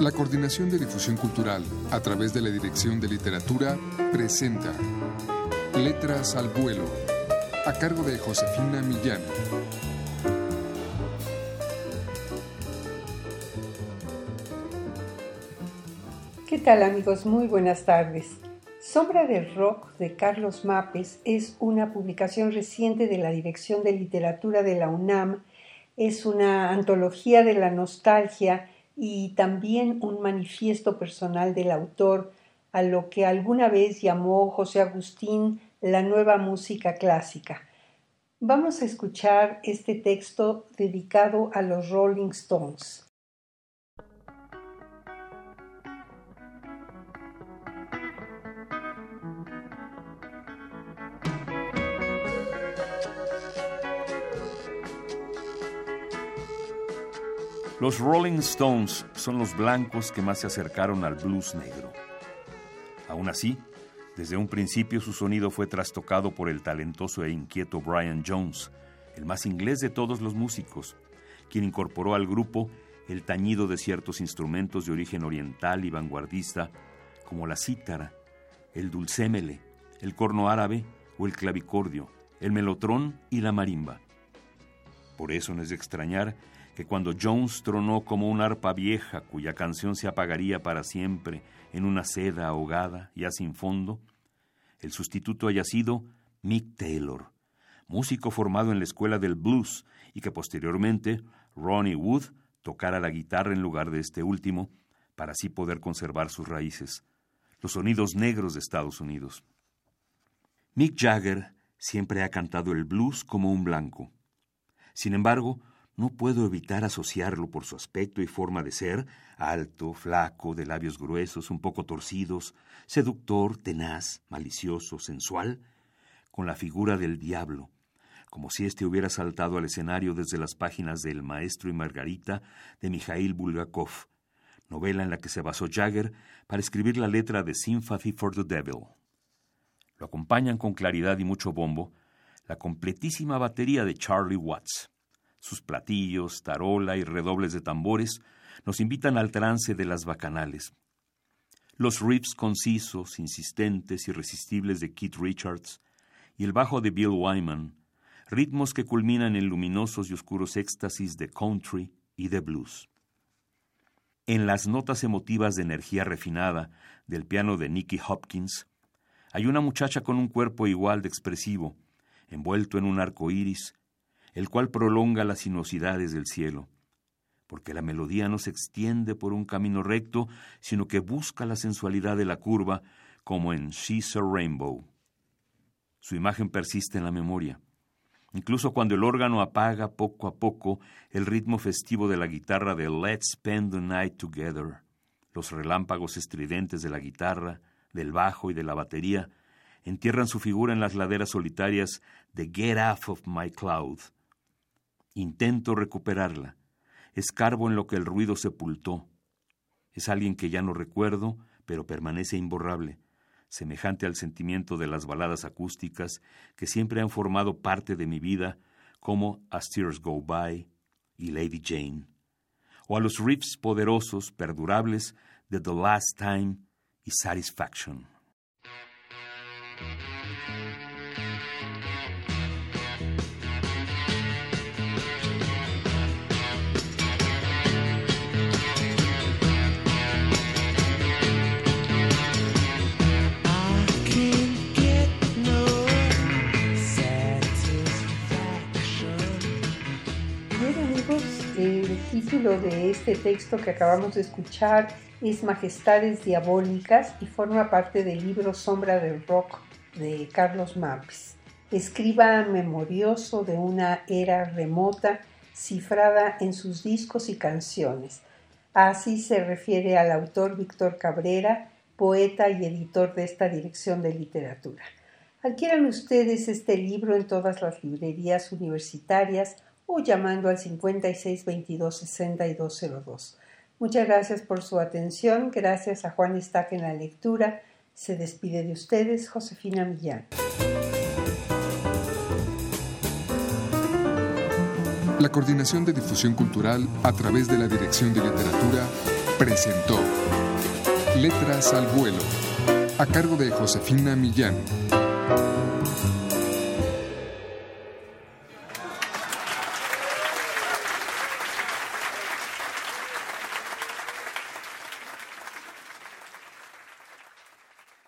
La Coordinación de Difusión Cultural, a través de la Dirección de Literatura, presenta Letras al Vuelo, a cargo de Josefina Millán. ¿Qué tal amigos? Muy buenas tardes. Sombra del Rock de Carlos Mapes es una publicación reciente de la Dirección de Literatura de la UNAM. Es una antología de la nostalgia y también un manifiesto personal del autor a lo que alguna vez llamó José Agustín la nueva música clásica. Vamos a escuchar este texto dedicado a los Rolling Stones. Los Rolling Stones son los blancos que más se acercaron al blues negro. Aún así, desde un principio su sonido fue trastocado por el talentoso e inquieto Brian Jones, el más inglés de todos los músicos, quien incorporó al grupo el tañido de ciertos instrumentos de origen oriental y vanguardista, como la cítara, el dulcémele, el corno árabe o el clavicordio, el melotrón y la marimba. Por eso no es de extrañar que cuando Jones tronó como una arpa vieja cuya canción se apagaría para siempre en una seda ahogada, ya sin fondo, el sustituto haya sido Mick Taylor, músico formado en la escuela del blues y que posteriormente Ronnie Wood tocara la guitarra en lugar de este último para así poder conservar sus raíces, los sonidos negros de Estados Unidos. Mick Jagger siempre ha cantado el blues como un blanco. Sin embargo, no puedo evitar asociarlo por su aspecto y forma de ser, alto, flaco, de labios gruesos, un poco torcidos, seductor, tenaz, malicioso, sensual, con la figura del diablo, como si éste hubiera saltado al escenario desde las páginas de El Maestro y Margarita de Mikhail Bulgakov, novela en la que se basó Jagger para escribir la letra de Sympathy for the Devil. Lo acompañan con claridad y mucho bombo la completísima batería de Charlie Watts. Sus platillos, tarola y redobles de tambores nos invitan al trance de las bacanales. Los riffs concisos, insistentes, irresistibles de Keith Richards y el bajo de Bill Wyman, ritmos que culminan en luminosos y oscuros éxtasis de country y de blues. En las notas emotivas de energía refinada del piano de Nicky Hopkins, hay una muchacha con un cuerpo igual de expresivo, envuelto en un arco iris el cual prolonga las sinuosidades del cielo, porque la melodía no se extiende por un camino recto, sino que busca la sensualidad de la curva, como en She's a Rainbow. Su imagen persiste en la memoria. Incluso cuando el órgano apaga poco a poco el ritmo festivo de la guitarra de Let's Spend the Night Together, los relámpagos estridentes de la guitarra, del bajo y de la batería entierran su figura en las laderas solitarias de Get Off of My Cloud, Intento recuperarla. Escarbo en lo que el ruido sepultó. Es alguien que ya no recuerdo, pero permanece imborrable, semejante al sentimiento de las baladas acústicas que siempre han formado parte de mi vida, como As Tears Go By y Lady Jane, o a los riffs poderosos, perdurables de The Last Time y Satisfaction. Título de este texto que acabamos de escuchar es Majestades Diabólicas y forma parte del libro Sombra del Rock de Carlos Mapes. Escriba memorioso de una era remota cifrada en sus discos y canciones. Así se refiere al autor Víctor Cabrera, poeta y editor de esta dirección de literatura. Adquieran ustedes este libro en todas las librerías universitarias o llamando al 56 22 6202. Muchas gracias por su atención. Gracias a Juan Estaque en la lectura. Se despide de ustedes Josefina Millán. La Coordinación de Difusión Cultural a través de la Dirección de Literatura presentó Letras al vuelo, a cargo de Josefina Millán.